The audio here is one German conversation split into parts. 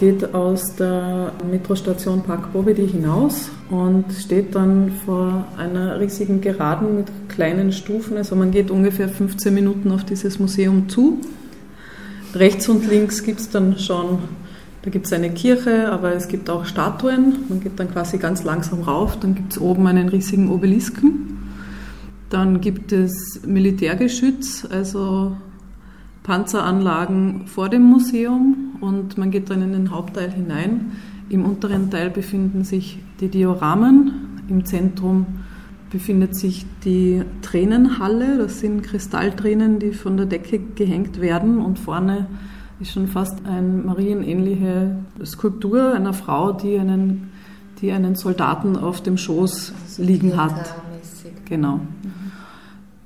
Geht aus der Metrostation Park Bobedy hinaus und steht dann vor einer riesigen Geraden mit kleinen Stufen. Also man geht ungefähr 15 Minuten auf dieses Museum zu. Rechts und links gibt es dann schon, da gibt es eine Kirche, aber es gibt auch Statuen. Man geht dann quasi ganz langsam rauf. Dann gibt es oben einen riesigen Obelisken. Dann gibt es Militärgeschütz, also Panzeranlagen vor dem Museum und man geht dann in den Hauptteil hinein. Im unteren Teil befinden sich die Dioramen. Im Zentrum befindet sich die Tränenhalle. Das sind Kristalltränen, die von der Decke gehängt werden. Und vorne ist schon fast eine marienähnliche Skulptur einer Frau, die einen, die einen Soldaten auf dem Schoß liegen hat. Genau.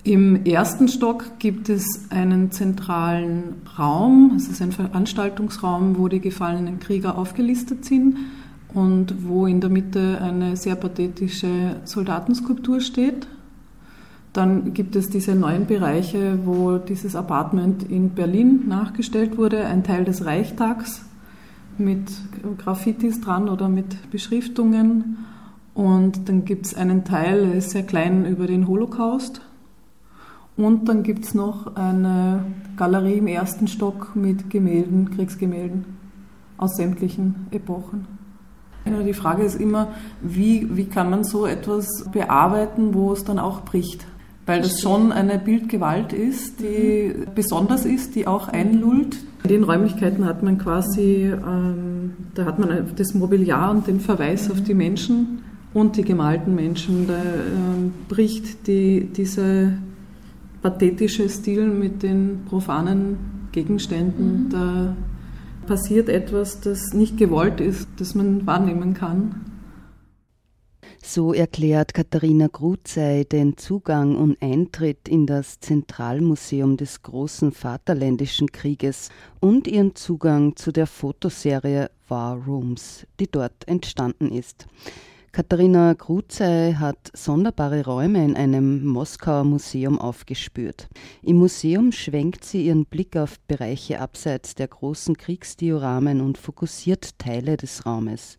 Im ersten Stock gibt es einen zentralen Raum, es ist ein Veranstaltungsraum, wo die gefallenen Krieger aufgelistet sind und wo in der Mitte eine sehr pathetische Soldatenskulptur steht. Dann gibt es diese neuen Bereiche, wo dieses Apartment in Berlin nachgestellt wurde, ein Teil des Reichstags mit Graffitis dran oder mit Beschriftungen. Und dann gibt es einen Teil, der ist sehr klein, über den Holocaust und dann gibt es noch eine Galerie im ersten Stock mit Gemälden, Kriegsgemälden aus sämtlichen Epochen. Die Frage ist immer, wie, wie kann man so etwas bearbeiten, wo es dann auch bricht? Weil das schon eine Bildgewalt ist, die besonders ist, die auch einlullt. In den Räumlichkeiten hat man quasi, ähm, da hat man das Mobiliar und den Verweis auf die Menschen und die gemalten Menschen. Da ähm, bricht die, diese pathetische Stil mit den profanen Gegenständen. Mhm. Da passiert etwas, das nicht gewollt ist, das man wahrnehmen kann. So erklärt Katharina Gruzey den Zugang und Eintritt in das Zentralmuseum des großen Vaterländischen Krieges und ihren Zugang zu der Fotoserie War Rooms, die dort entstanden ist. Katharina Kruzey hat sonderbare Räume in einem Moskauer Museum aufgespürt. Im Museum schwenkt sie ihren Blick auf Bereiche abseits der großen Kriegsdioramen und fokussiert Teile des Raumes.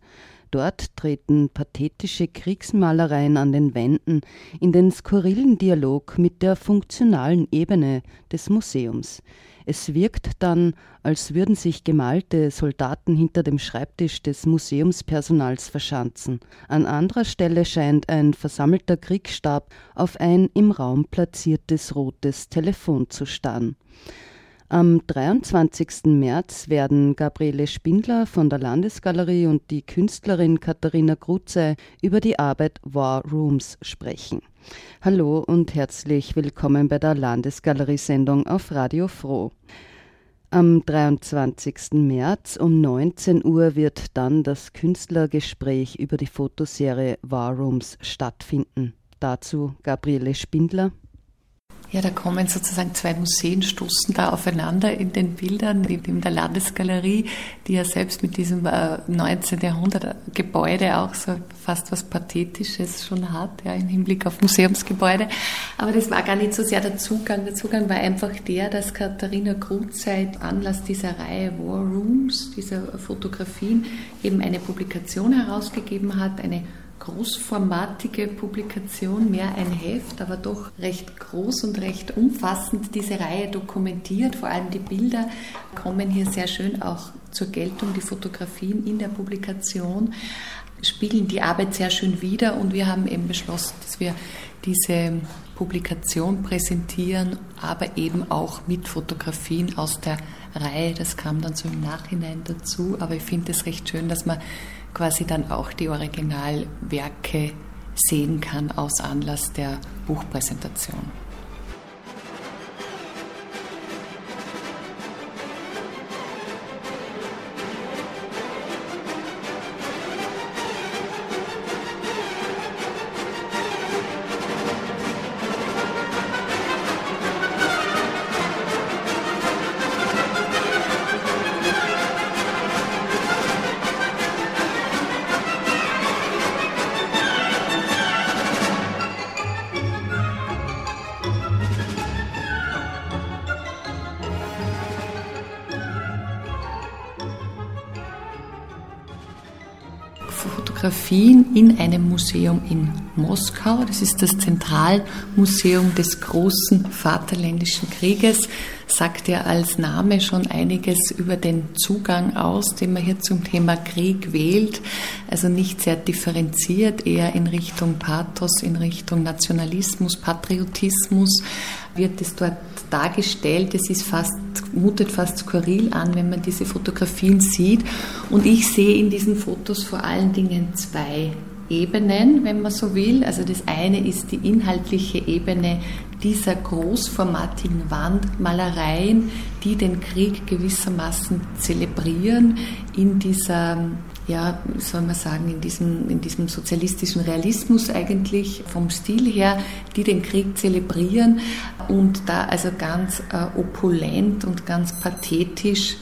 Dort treten pathetische Kriegsmalereien an den Wänden in den skurrilen Dialog mit der funktionalen Ebene des Museums. Es wirkt dann, als würden sich gemalte Soldaten hinter dem Schreibtisch des Museumspersonals verschanzen. An anderer Stelle scheint ein versammelter Kriegsstab auf ein im Raum platziertes rotes Telefon zu starren. Am 23. März werden Gabriele Spindler von der Landesgalerie und die Künstlerin Katharina Grutze über die Arbeit War Rooms sprechen. Hallo und herzlich willkommen bei der Landesgalerie-Sendung auf Radio Froh. Am 23. März um 19 Uhr wird dann das Künstlergespräch über die Fotoserie War Rooms stattfinden. Dazu Gabriele Spindler. Ja, da kommen sozusagen zwei Museen, stoßen da aufeinander in den Bildern, in der Landesgalerie, die ja selbst mit diesem 19. Äh, Jahrhundert Gebäude auch so fast was Pathetisches schon hat, ja, im Hinblick auf Museumsgebäude. Aber das war gar nicht so sehr der Zugang. Der Zugang war einfach der, dass Katharina Grutzeit Anlass dieser Reihe War Rooms, dieser Fotografien, eben eine Publikation herausgegeben hat, eine großformatige Publikation, mehr ein Heft, aber doch recht groß und recht umfassend diese Reihe dokumentiert. Vor allem die Bilder kommen hier sehr schön auch zur Geltung, die Fotografien in der Publikation spiegeln die Arbeit sehr schön wider und wir haben eben beschlossen, dass wir diese Publikation präsentieren, aber eben auch mit Fotografien aus der Reihe. Das kam dann so im Nachhinein dazu, aber ich finde es recht schön, dass man quasi dann auch die Originalwerke sehen kann aus Anlass der Buchpräsentation. Fotografien in einem Museum in Moskau. Das ist das Zentralmuseum des großen Vaterländischen Krieges. Sagt ja als Name schon einiges über den Zugang aus, den man hier zum Thema Krieg wählt. Also nicht sehr differenziert, eher in Richtung Pathos, in Richtung Nationalismus, Patriotismus wird es dort dargestellt. Es ist fast, mutet fast skurril an, wenn man diese Fotografien sieht. Und ich sehe in diesen Fotos vor allen Dingen zwei Ebenen, wenn man so will. Also das eine ist die inhaltliche Ebene dieser großformatigen Wandmalereien, die den Krieg gewissermaßen zelebrieren in dieser ja, soll man sagen, in diesem, in diesem sozialistischen Realismus eigentlich vom Stil her, die den Krieg zelebrieren und da also ganz äh, opulent und ganz pathetisch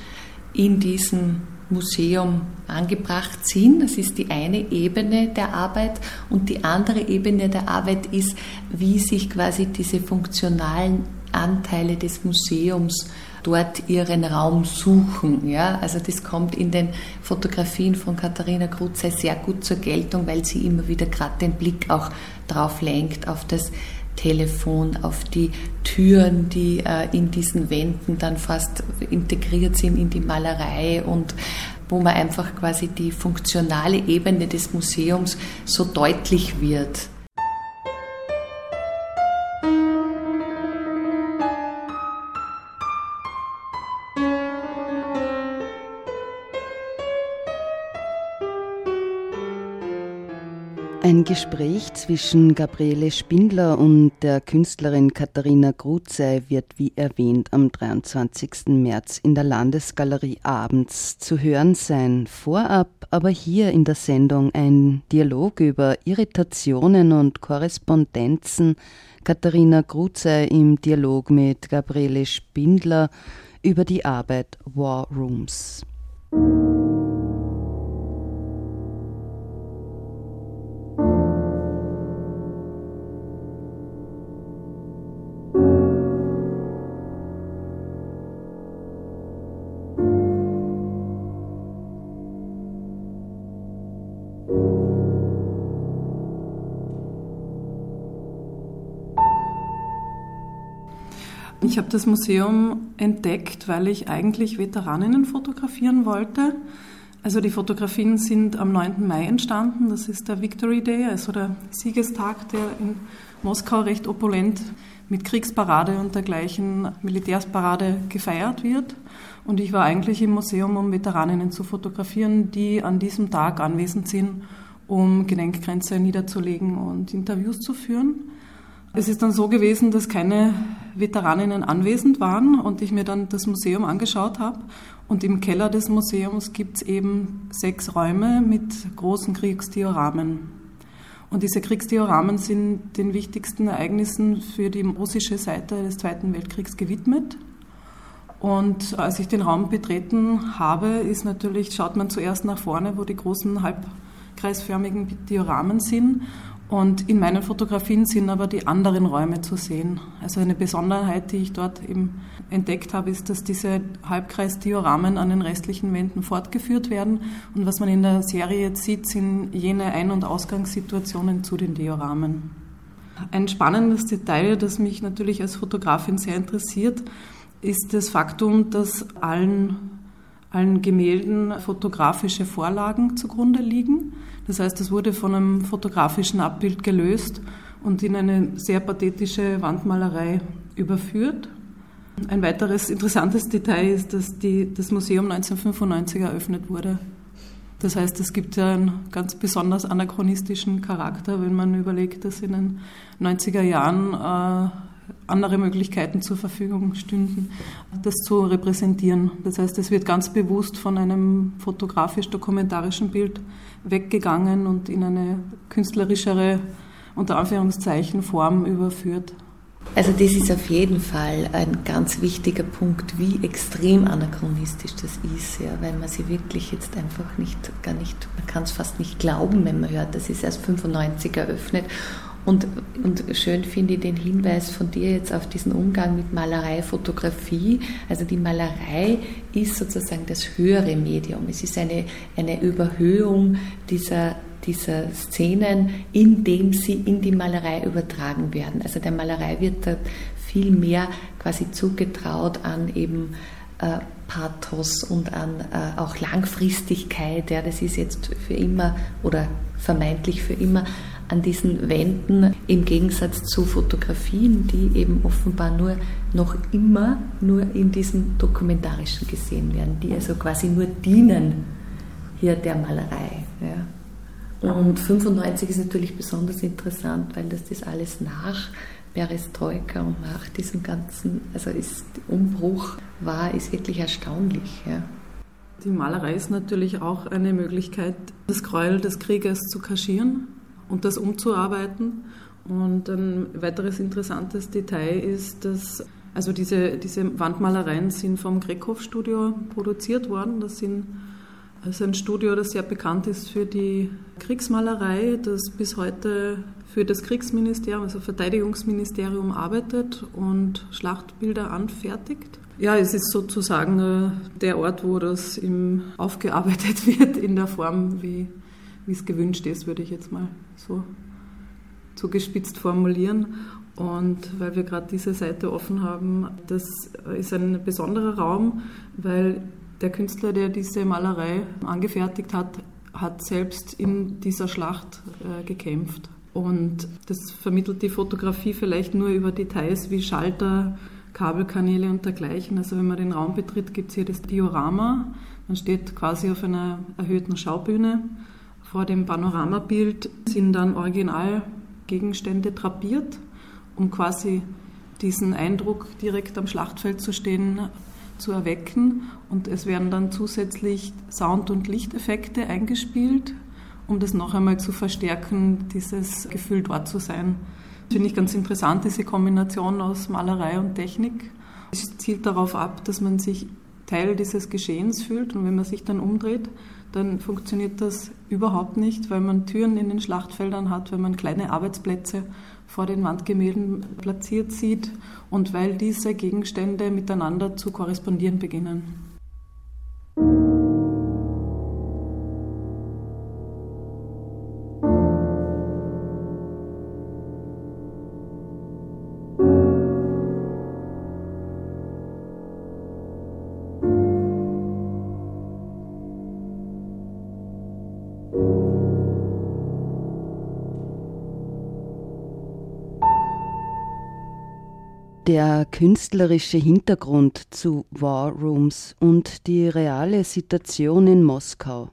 in diesem Museum angebracht sind. Das ist die eine Ebene der Arbeit und die andere Ebene der Arbeit ist, wie sich quasi diese funktionalen Anteile des Museums dort ihren Raum suchen. Ja? Also das kommt in den Fotografien von Katharina Krutze sehr gut zur Geltung, weil sie immer wieder gerade den Blick auch drauf lenkt, auf das Telefon, auf die Türen, die äh, in diesen Wänden dann fast integriert sind in die Malerei und wo man einfach quasi die funktionale Ebene des Museums so deutlich wird. Ein Gespräch zwischen Gabriele Spindler und der Künstlerin Katharina Gruzey wird wie erwähnt am 23. März in der Landesgalerie abends zu hören sein. Vorab aber hier in der Sendung ein Dialog über Irritationen und Korrespondenzen. Katharina Gruzey im Dialog mit Gabriele Spindler über die Arbeit War Rooms. Ich habe das Museum entdeckt, weil ich eigentlich Veteraninnen fotografieren wollte. Also die Fotografien sind am 9. Mai entstanden. Das ist der Victory Day, also der Siegestag, der in Moskau recht opulent mit Kriegsparade und dergleichen Militärsparade gefeiert wird. Und ich war eigentlich im Museum, um Veteraninnen zu fotografieren, die an diesem Tag anwesend sind, um Gedenkgrenze niederzulegen und Interviews zu führen. Es ist dann so gewesen, dass keine Veteraninnen anwesend waren und ich mir dann das Museum angeschaut habe. Und im Keller des Museums gibt es eben sechs Räume mit großen Kriegsdioramen. Und diese Kriegsdioramen sind den wichtigsten Ereignissen für die russische Seite des Zweiten Weltkriegs gewidmet. Und als ich den Raum betreten habe, ist natürlich, schaut man zuerst nach vorne, wo die großen halbkreisförmigen Dioramen sind. Und in meinen Fotografien sind aber die anderen Räume zu sehen. Also eine Besonderheit, die ich dort eben entdeckt habe, ist, dass diese Halbkreisdioramen an den restlichen Wänden fortgeführt werden. Und was man in der Serie jetzt sieht, sind jene Ein- und Ausgangssituationen zu den Dioramen. Ein spannendes Detail, das mich natürlich als Fotografin sehr interessiert, ist das Faktum, dass allen, allen Gemälden fotografische Vorlagen zugrunde liegen. Das heißt, es wurde von einem fotografischen Abbild gelöst und in eine sehr pathetische Wandmalerei überführt. Ein weiteres interessantes Detail ist, dass die, das Museum 1995 eröffnet wurde. Das heißt, es gibt ja einen ganz besonders anachronistischen Charakter, wenn man überlegt, dass in den 90er Jahren äh, andere Möglichkeiten zur Verfügung stünden, das zu repräsentieren. Das heißt, es wird ganz bewusst von einem fotografisch-dokumentarischen Bild weggegangen und in eine künstlerischere, unter Anführungszeichen, Form überführt. Also das ist auf jeden Fall ein ganz wichtiger Punkt, wie extrem anachronistisch das ist, ja, weil man sie wirklich jetzt einfach nicht, gar nicht, man kann es fast nicht glauben, wenn man hört, das ist erst 95 eröffnet Und, und schön finde ich den Hinweis von dir jetzt auf diesen Umgang mit Malerei, Fotografie. Also die Malerei ist sozusagen das höhere Medium. Es ist eine, eine Überhöhung dieser, dieser Szenen, indem sie in die Malerei übertragen werden. Also der Malerei wird da viel mehr quasi zugetraut an eben äh, Pathos und an äh, auch Langfristigkeit. Ja, das ist jetzt für immer oder vermeintlich für immer an diesen Wänden im Gegensatz zu Fotografien, die eben offenbar nur noch immer nur in diesem dokumentarischen gesehen werden, die also quasi nur dienen hier der Malerei. Ja. Und 95 ist natürlich besonders interessant, weil das das alles nach Perestroika und nach diesem ganzen, also ist Umbruch war, ist wirklich erstaunlich. Ja. Die Malerei ist natürlich auch eine Möglichkeit, das Gräuel des Krieges zu kaschieren und das umzuarbeiten. Und ein weiteres interessantes Detail ist, dass also diese, diese Wandmalereien sind vom Greckhoff-Studio produziert worden. Das sind also ein Studio, das sehr bekannt ist für die Kriegsmalerei, das bis heute für das Kriegsministerium, also Verteidigungsministerium arbeitet und Schlachtbilder anfertigt. Ja, es ist sozusagen äh, der Ort, wo das aufgearbeitet wird in der Form, wie wie es gewünscht ist, würde ich jetzt mal so zugespitzt formulieren. Und weil wir gerade diese Seite offen haben, das ist ein besonderer Raum, weil der Künstler, der diese Malerei angefertigt hat, hat selbst in dieser Schlacht äh, gekämpft. Und das vermittelt die Fotografie vielleicht nur über Details wie Schalter, Kabelkanäle und dergleichen. Also wenn man den Raum betritt, gibt es hier das Diorama. Man steht quasi auf einer erhöhten Schaubühne vor dem Panoramabild sind dann Originalgegenstände drapiert, um quasi diesen Eindruck, direkt am Schlachtfeld zu stehen, zu erwecken. Und es werden dann zusätzlich Sound- und Lichteffekte eingespielt, um das noch einmal zu verstärken, dieses Gefühl dort zu sein. Das finde ich ganz interessant, diese Kombination aus Malerei und Technik. Es zielt darauf ab, dass man sich Teil dieses Geschehens fühlt und wenn man sich dann umdreht, dann funktioniert das überhaupt nicht, weil man Türen in den Schlachtfeldern hat, weil man kleine Arbeitsplätze vor den Wandgemälden platziert sieht und weil diese Gegenstände miteinander zu korrespondieren beginnen. Der künstlerische Hintergrund zu War Rooms und die reale Situation in Moskau.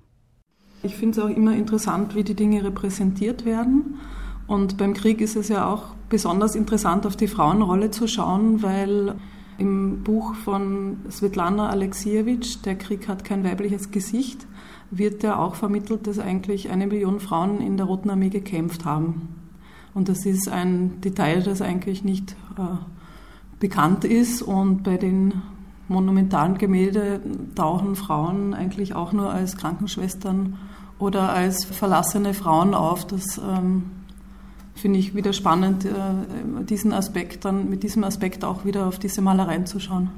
Ich finde es auch immer interessant, wie die Dinge repräsentiert werden. Und beim Krieg ist es ja auch besonders interessant, auf die Frauenrolle zu schauen, weil im Buch von Svetlana Alexievich, Der Krieg hat kein weibliches Gesicht, wird ja auch vermittelt, dass eigentlich eine Million Frauen in der Roten Armee gekämpft haben. Und das ist ein Detail, das eigentlich nicht äh, bekannt ist und bei den monumentalen Gemälden tauchen Frauen eigentlich auch nur als Krankenschwestern oder als verlassene Frauen auf. Das ähm, finde ich wieder spannend, äh, diesen Aspekt dann mit diesem Aspekt auch wieder auf diese Malereien zu schauen.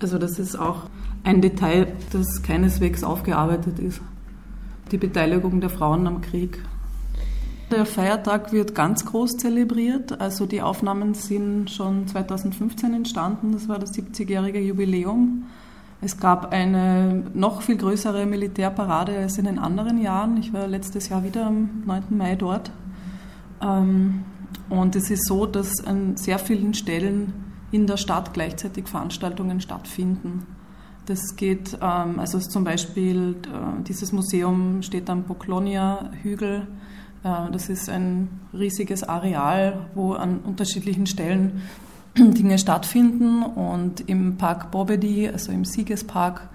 Also das ist auch ein Detail, das keineswegs aufgearbeitet ist. Die Beteiligung der Frauen am Krieg. Der Feiertag wird ganz groß zelebriert. Also die Aufnahmen sind schon 2015 entstanden. Das war das 70-jährige Jubiläum. Es gab eine noch viel größere Militärparade als in den anderen Jahren. Ich war letztes Jahr wieder am 9. Mai dort. Ähm, und es ist so, dass an sehr vielen Stellen in der Stadt gleichzeitig Veranstaltungen stattfinden. Das geht, ähm, also zum Beispiel äh, dieses Museum steht am Poklonia-Hügel das ist ein riesiges Areal, wo an unterschiedlichen Stellen Dinge stattfinden. Und im Park Bobedi, also im Siegespark,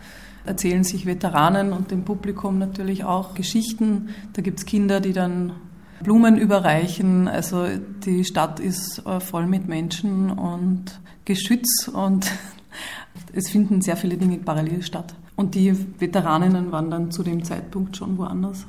erzählen sich Veteranen und dem Publikum natürlich auch Geschichten. Da gibt es Kinder, die dann Blumen überreichen. Also die Stadt ist äh, voll mit Menschen und Geschütz und es finden sehr viele Dinge parallel statt. Und die Veteraninnen waren dann zu dem Zeitpunkt schon woanders.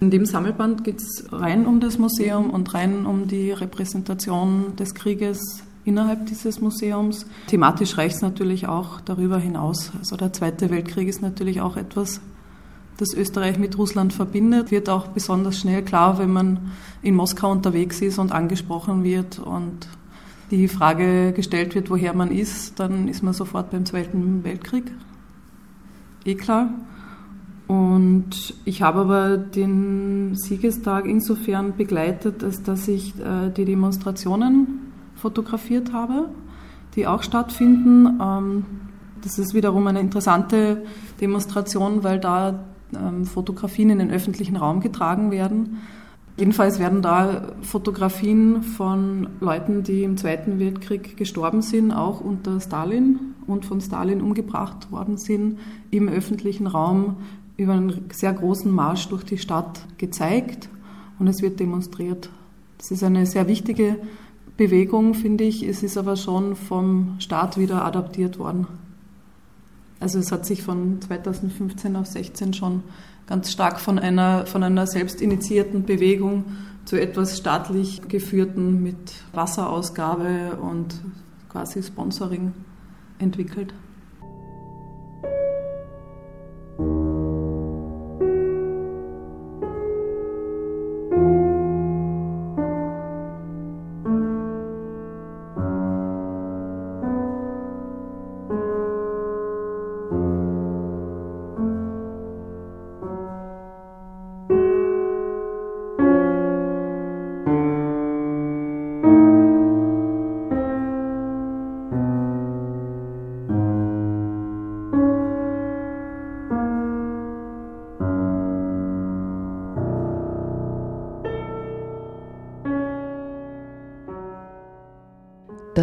In dem Sammelband geht es rein um das Museum und rein um die Repräsentation des Krieges innerhalb dieses Museums. Thematisch reicht es natürlich auch darüber hinaus. Also der Zweite Weltkrieg ist natürlich auch etwas, das Österreich mit Russland verbindet. Wird auch besonders schnell klar, wenn man in Moskau unterwegs ist und angesprochen wird und die Frage gestellt wird, woher man ist, dann ist man sofort beim Zweiten Weltkrieg. Eh klar. Und ich habe aber den Siegestag insofern begleitet, als dass ich äh, die Demonstrationen fotografiert habe, die auch stattfinden. Ähm, das ist wiederum eine interessante Demonstration, weil da ähm, Fotografien in den öffentlichen Raum getragen werden. Jedenfalls werden da Fotografien von Leuten, die im Zweiten Weltkrieg gestorben sind, auch unter Stalin und von Stalin umgebracht worden sind, im öffentlichen Raum über einen sehr großen Marsch durch die Stadt gezeigt und es wird demonstriert. Das ist eine sehr wichtige Bewegung, finde ich. Es ist aber schon vom Staat wieder adaptiert worden. Also es hat sich von 2015 auf 16 schon ganz stark von einer, von einer selbstinitiierten Bewegung zu etwas staatlich geführten mit Wasserausgabe und quasi Sponsoring entwickelt.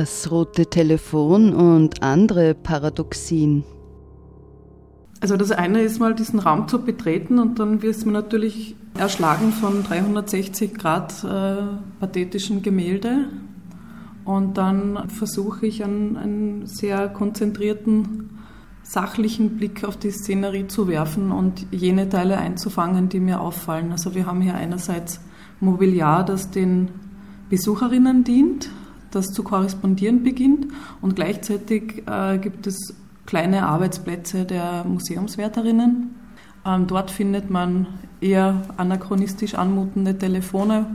Das rote Telefon und andere Paradoxien. Also das eine ist mal diesen Raum zu betreten und dann wird man natürlich erschlagen von 360 Grad äh, pathetischen Gemälde und dann versuche ich einen, einen sehr konzentrierten, sachlichen Blick auf die Szenerie zu werfen und jene Teile einzufangen, die mir auffallen. Also wir haben hier einerseits Mobiliar, das den Besucherinnen dient, das zu korrespondieren beginnt und gleichzeitig äh, gibt es kleine Arbeitsplätze der Museumswärterinnen. Ähm, dort findet man eher anachronistisch anmutende Telefone,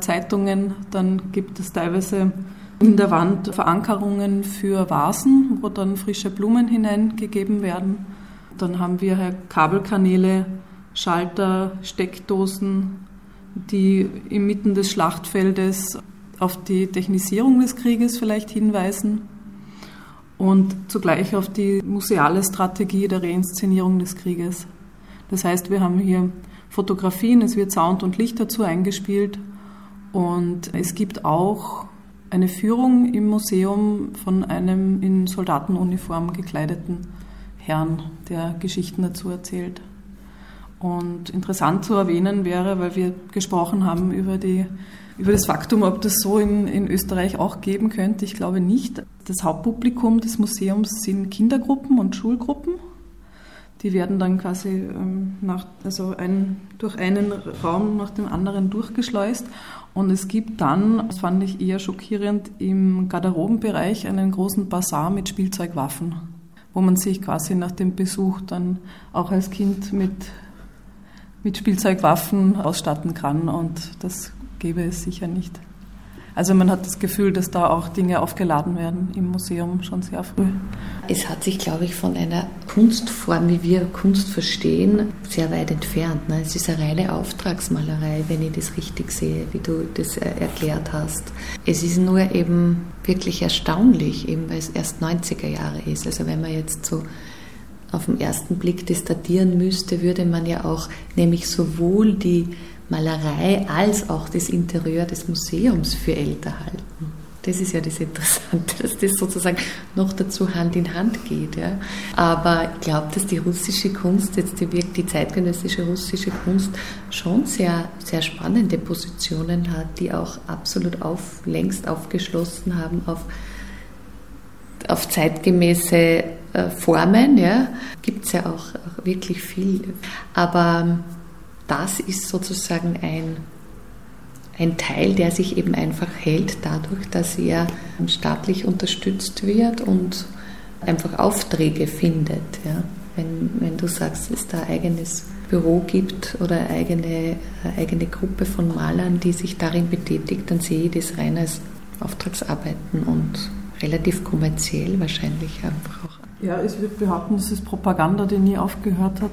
Zeitungen, dann gibt es teilweise in der Wand Verankerungen für Vasen, wo dann frische Blumen hineingegeben werden. Dann haben wir Kabelkanäle, Schalter, Steckdosen, die inmitten des Schlachtfeldes auf die Technisierung des Krieges vielleicht hinweisen und zugleich auf die museale Strategie der Reinszenierung des Krieges. Das heißt, wir haben hier Fotografien, es wird Sound und Licht dazu eingespielt und es gibt auch eine Führung im Museum von einem in Soldatenuniform gekleideten Herrn, der Geschichten dazu erzählt. Und interessant zu erwähnen wäre, weil wir gesprochen haben über die über das Faktum, ob das so in, in Österreich auch geben könnte. Ich glaube nicht. Das Hauptpublikum des Museums sind Kindergruppen und Schulgruppen. Die werden dann quasi ähm, nach, also ein, durch einen Raum nach dem anderen durchgeschleust. Und es gibt dann, das fand ich eher schockierend, im Garderobenbereich einen großen Bazar mit Spielzeugwaffen, wo man sich quasi nach dem Besuch dann auch als Kind mit, mit Spielzeugwaffen ausstatten kann. Und das gäbe es sicher nicht. Also man hat das Gefühl, dass da auch Dinge aufgeladen werden im Museum schon sehr früh. Es hat sich, glaube ich, von einer Kunstform, wie wir Kunst verstehen, sehr weit entfernt. Ne? Es ist eine reine Auftragsmalerei, wenn ich das richtig sehe, wie du das äh, erklärt hast. Es ist nur eben wirklich erstaunlich, eben weil es erst 90er Jahre ist. Also wenn man jetzt so auf den ersten Blick das datieren müsste, würde man ja auch nämlich sowohl die Malerei als auch das Interieur des Museums für älter halten. Das ist ja das Interessante, dass das sozusagen noch dazu Hand in Hand geht. Ja. Aber ich glaube, dass die russische Kunst, jetzt die, die zeitgenössische russische Kunst, schon sehr, sehr spannende Positionen hat, die auch absolut auf, längst aufgeschlossen haben auf, auf zeitgemäße äh, Formen. Ja. Gibt es ja auch, auch wirklich viel. Aber das ist sozusagen ein, ein Teil, der sich eben einfach hält dadurch, dass er staatlich unterstützt wird und einfach Aufträge findet. Ja. Wenn, wenn du sagst, es da eigenes Büro gibt oder eigene, eigene Gruppe von Malern, die sich darin betätigt, dann sehe ich das rein als Auftragsarbeiten und relativ kommerziell wahrscheinlich einfach auch. Ja, ich würde behaupten, das ist Propaganda, die nie aufgehört hat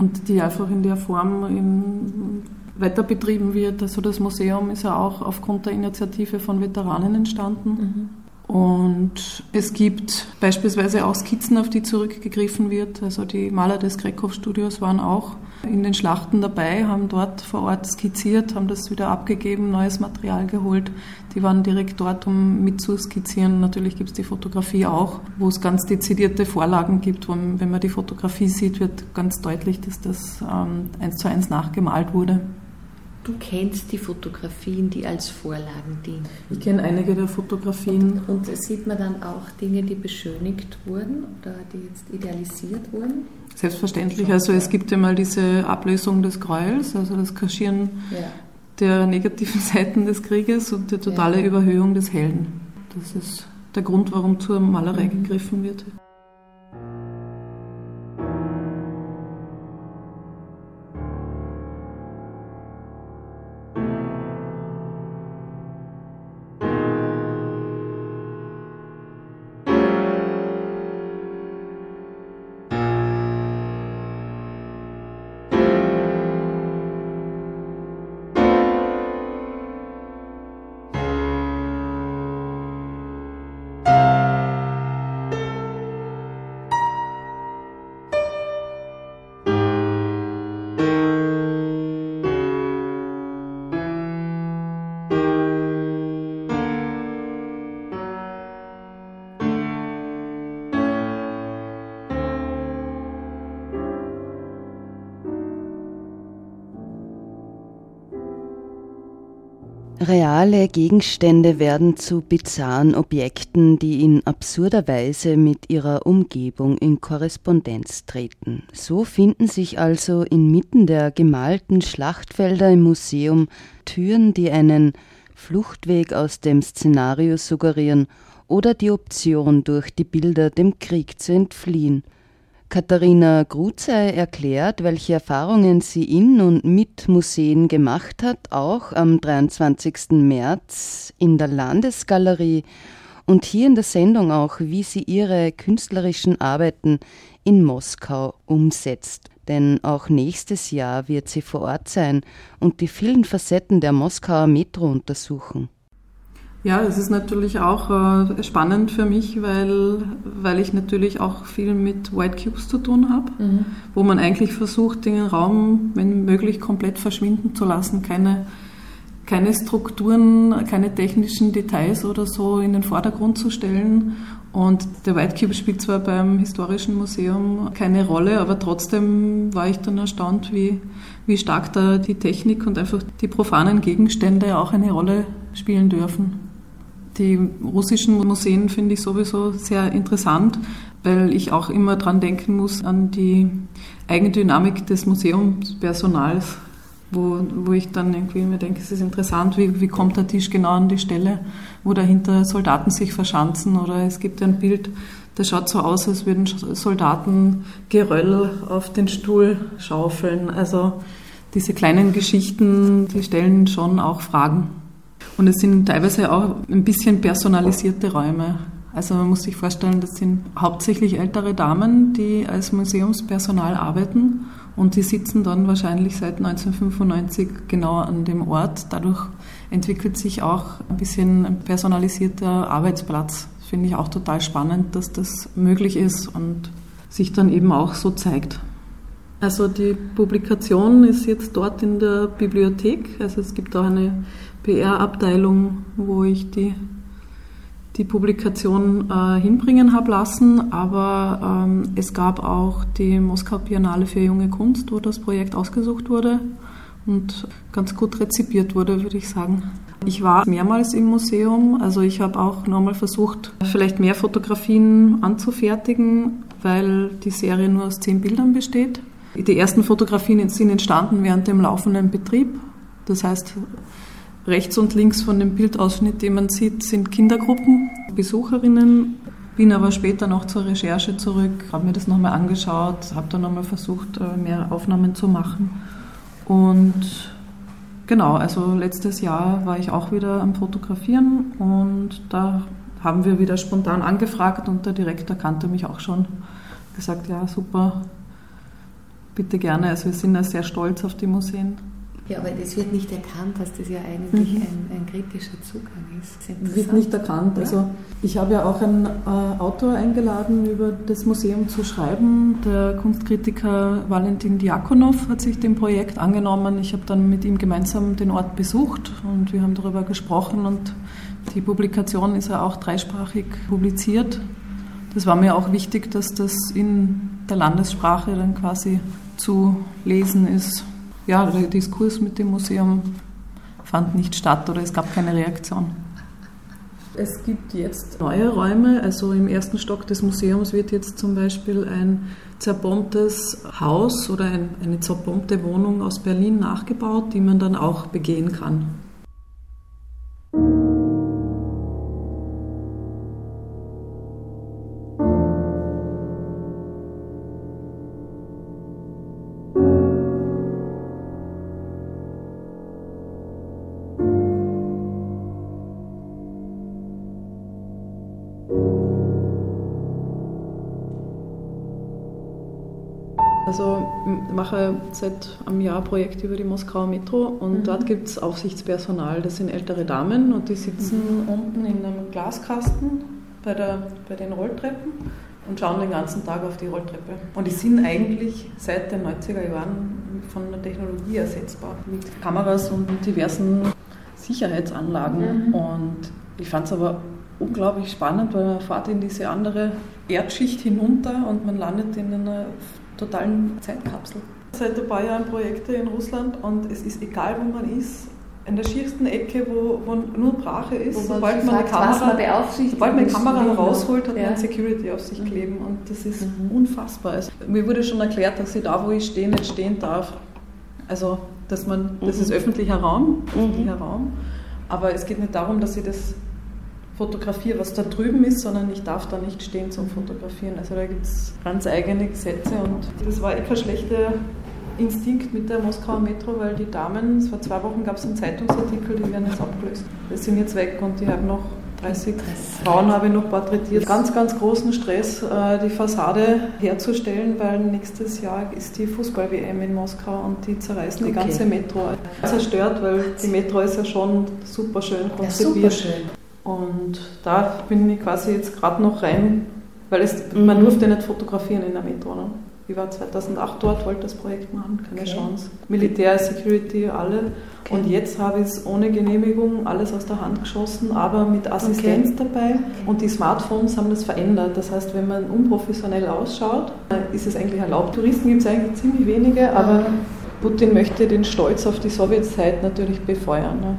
und die einfach in der Form in, weiter betrieben wird. Also das Museum ist ja auch aufgrund der Initiative von Veteranen entstanden. Mhm. Und es gibt beispielsweise auch Skizzen, auf die zurückgegriffen wird. Also die Maler des Greckhoff-Studios waren auch in den Schlachten dabei, haben dort vor Ort skizziert, haben das wieder abgegeben, neues Material geholt. Die waren direkt dort, um mitzuskizzieren. Natürlich gibt es die Fotografie auch, wo es ganz dezidierte Vorlagen gibt. Wenn man die Fotografie sieht, wird ganz deutlich, dass das ähm, eins zu eins nachgemalt wurde. Du kennst die Fotografien, die als Vorlagen dienen. Ich kenne einige der Fotografien. Und, und sieht man dann auch Dinge, die beschönigt wurden oder die jetzt idealisiert wurden? Selbstverständlich. Also es gibt ja mal diese Ablösung des Gräuels, also das Kaschieren ja. der negativen Seiten des Krieges und die totale ja. Überhöhung des Hellen. Das ist der Grund, warum zur Malerei mhm. gegriffen wird. Reale Gegenstände werden zu bizarren Objekten, die in absurder Weise mit ihrer Umgebung in Korrespondenz treten. So finden sich also inmitten der gemalten Schlachtfelder im Museum Türen, die einen Fluchtweg aus dem Szenario suggerieren oder die Option, durch die Bilder dem Krieg zu entfliehen. Katharina Gruzey erklärt, welche Erfahrungen sie in und mit Museen gemacht hat, auch am 23. März in der Landesgalerie und hier in der Sendung auch, wie sie ihre künstlerischen Arbeiten in Moskau umsetzt. Denn auch nächstes Jahr wird sie vor Ort sein und die vielen Facetten der Moskauer Metro untersuchen. Ja, es ist natürlich auch äh, spannend für mich, weil, weil ich natürlich auch viel mit White Cubes zu tun habe, mhm. wo man eigentlich versucht, den Raum, wenn möglich, komplett verschwinden zu lassen, keine, keine Strukturen, keine technischen Details oder so in den Vordergrund zu stellen. Und der White Cube spielt zwar beim Historischen Museum keine Rolle, aber trotzdem war ich dann erstaunt, wie, wie stark da die Technik und einfach die profanen Gegenstände auch eine Rolle spielen dürfen. Die russischen Museen finde ich sowieso sehr interessant, weil ich auch immer dran denken muss an die Eigendynamik des Museumspersonals, wo, wo ich dann irgendwie mir denke, es ist interessant, wie, wie kommt der Tisch genau an die Stelle, wo dahinter Soldaten sich verschanzen oder es gibt ein Bild, das schaut so aus, als würden Soldaten Geröll auf den Stuhl schaufeln. Also diese kleinen Geschichten, die stellen schon auch Fragen. Und es sind teilweise auch ein bisschen personalisierte Räume. Also man muss sich vorstellen, das sind hauptsächlich ältere Damen, die als Museumspersonal arbeiten und die sitzen dann wahrscheinlich seit 1995 genau an dem Ort. Dadurch entwickelt sich auch ein bisschen ein personalisierter Arbeitsplatz. Finde ich auch total spannend, dass das möglich ist und sich dann eben auch so zeigt. Also die Publikation ist jetzt dort in der Bibliothek. Also es gibt auch eine PR-Abteilung, wo ich die, die Publikation äh, hinbringen habe lassen. Aber ähm, es gab auch die Moskau Biennale für junge Kunst, wo das Projekt ausgesucht wurde und ganz gut rezipiert wurde, würde ich sagen. Ich war mehrmals im Museum, also ich habe auch nochmal versucht, vielleicht mehr Fotografien anzufertigen, weil die Serie nur aus zehn Bildern besteht. Die ersten Fotografien sind entstanden während dem laufenden Betrieb. Das heißt, rechts und links von dem Bildausschnitt, den man sieht, sind Kindergruppen, Besucherinnen. Bin aber später noch zur Recherche zurück, habe mir das nochmal angeschaut, habe dann nochmal versucht, äh, mehr Aufnahmen zu machen. Und genau, also letztes Jahr war ich auch wieder am Fotografieren und da haben wir wieder spontan angefragt und der Direktor kannte mich auch schon. Gesagt, ja, super, bitte gerne. Also wir sind ja sehr stolz auf die Museen. Ja, aber es wird nicht erkannt, dass das ja eigentlich mhm. ein, ein, kritischer Zugang ist. Wird nicht erkannt. Ja? Also ich habe ja auch einen äh, Autor eingeladen, über das Museum zu schreiben. Der Kunstkritiker Valentin Diakonov hat sich dem Projekt angenommen. Ich habe dann mit ihm gemeinsam den Ort besucht und wir haben darüber gesprochen und die Publikation ist ja auch dreisprachig publiziert. Das war mir auch wichtig, dass das in der Landessprache dann quasi zu lesen ist. Ja, der Diskurs mit dem Museum fand nicht statt oder es gab keine Reaktion. Es gibt jetzt neue Räume, also im ersten Stock des Museums wird jetzt zum Beispiel ein zerbombtes Haus oder ein, eine zerbombte Wohnung aus Berlin nachgebaut, die man dann auch begehen kann. Mache seit einem Jahr Projekte über die Moskauer Metro und mhm. dort gibt es Aufsichtspersonal. Das sind ältere Damen und die sitzen mhm. unten in einem Glaskasten bei, der, bei den Rolltreppen und schauen den ganzen Tag auf die Rolltreppe. Und die sind eigentlich seit den 90er Jahren von der Technologie ersetzbar. Mit Kameras und diversen Sicherheitsanlagen. Mhm. Und ich fand es aber unglaublich spannend, weil man fährt in diese andere Erdschicht hinunter und man landet in einer totalen Zeitkapsel. Seit ein paar Jahren Projekte in Russland und es ist egal, wo man ist, in der schiersten Ecke, wo, wo nur Brache ist, sobald man, fragt, Kamera, man sobald man eine Kamera herausholt, hat ja. man Security auf sich mhm. kleben und das ist mhm. unfassbar. Also, mir wurde schon erklärt, dass ich da, wo ich stehe, nicht stehen darf. Also, dass man, das mhm. ist öffentlicher Raum, öffentlicher mhm. Raum, aber es geht nicht darum, dass ich das fotografiere, was da drüben ist, sondern ich darf da nicht stehen zum Fotografieren. Also da gibt es ganz eigene Gesetze und das war eh kein schlechter Instinkt mit der Moskauer Metro, weil die Damen, vor zwei Wochen gab es einen Zeitungsartikel, die werden jetzt abgelöst. Die sind jetzt weg und die haben noch 30 Frauen habe ich noch porträtiert. Ganz, ganz großen Stress, äh, die Fassade herzustellen, weil nächstes Jahr ist die Fußball-WM in Moskau und die zerreißen okay. die ganze Metro. Zerstört, weil die Metro ist ja schon super schön konzipiert. Ja, super schön. Und da bin ich quasi jetzt gerade noch rein, weil es, mhm. man durfte nicht fotografieren in der Metro. Ne? Ich war 2008 dort, wollte das Projekt machen, keine okay. Chance. Militär, Security, alle. Okay. Und jetzt habe ich es ohne Genehmigung alles aus der Hand geschossen, aber mit Assistenz okay. dabei. Und die Smartphones haben das verändert. Das heißt, wenn man unprofessionell ausschaut, ist es eigentlich erlaubt. Touristen gibt es eigentlich ziemlich wenige, aber Putin möchte den Stolz auf die Sowjetzeit natürlich befeuern. Ne?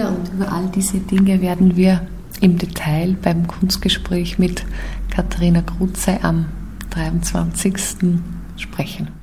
Ja, und über all diese Dinge werden wir im Detail beim Kunstgespräch mit Katharina Kruzey am 23. sprechen.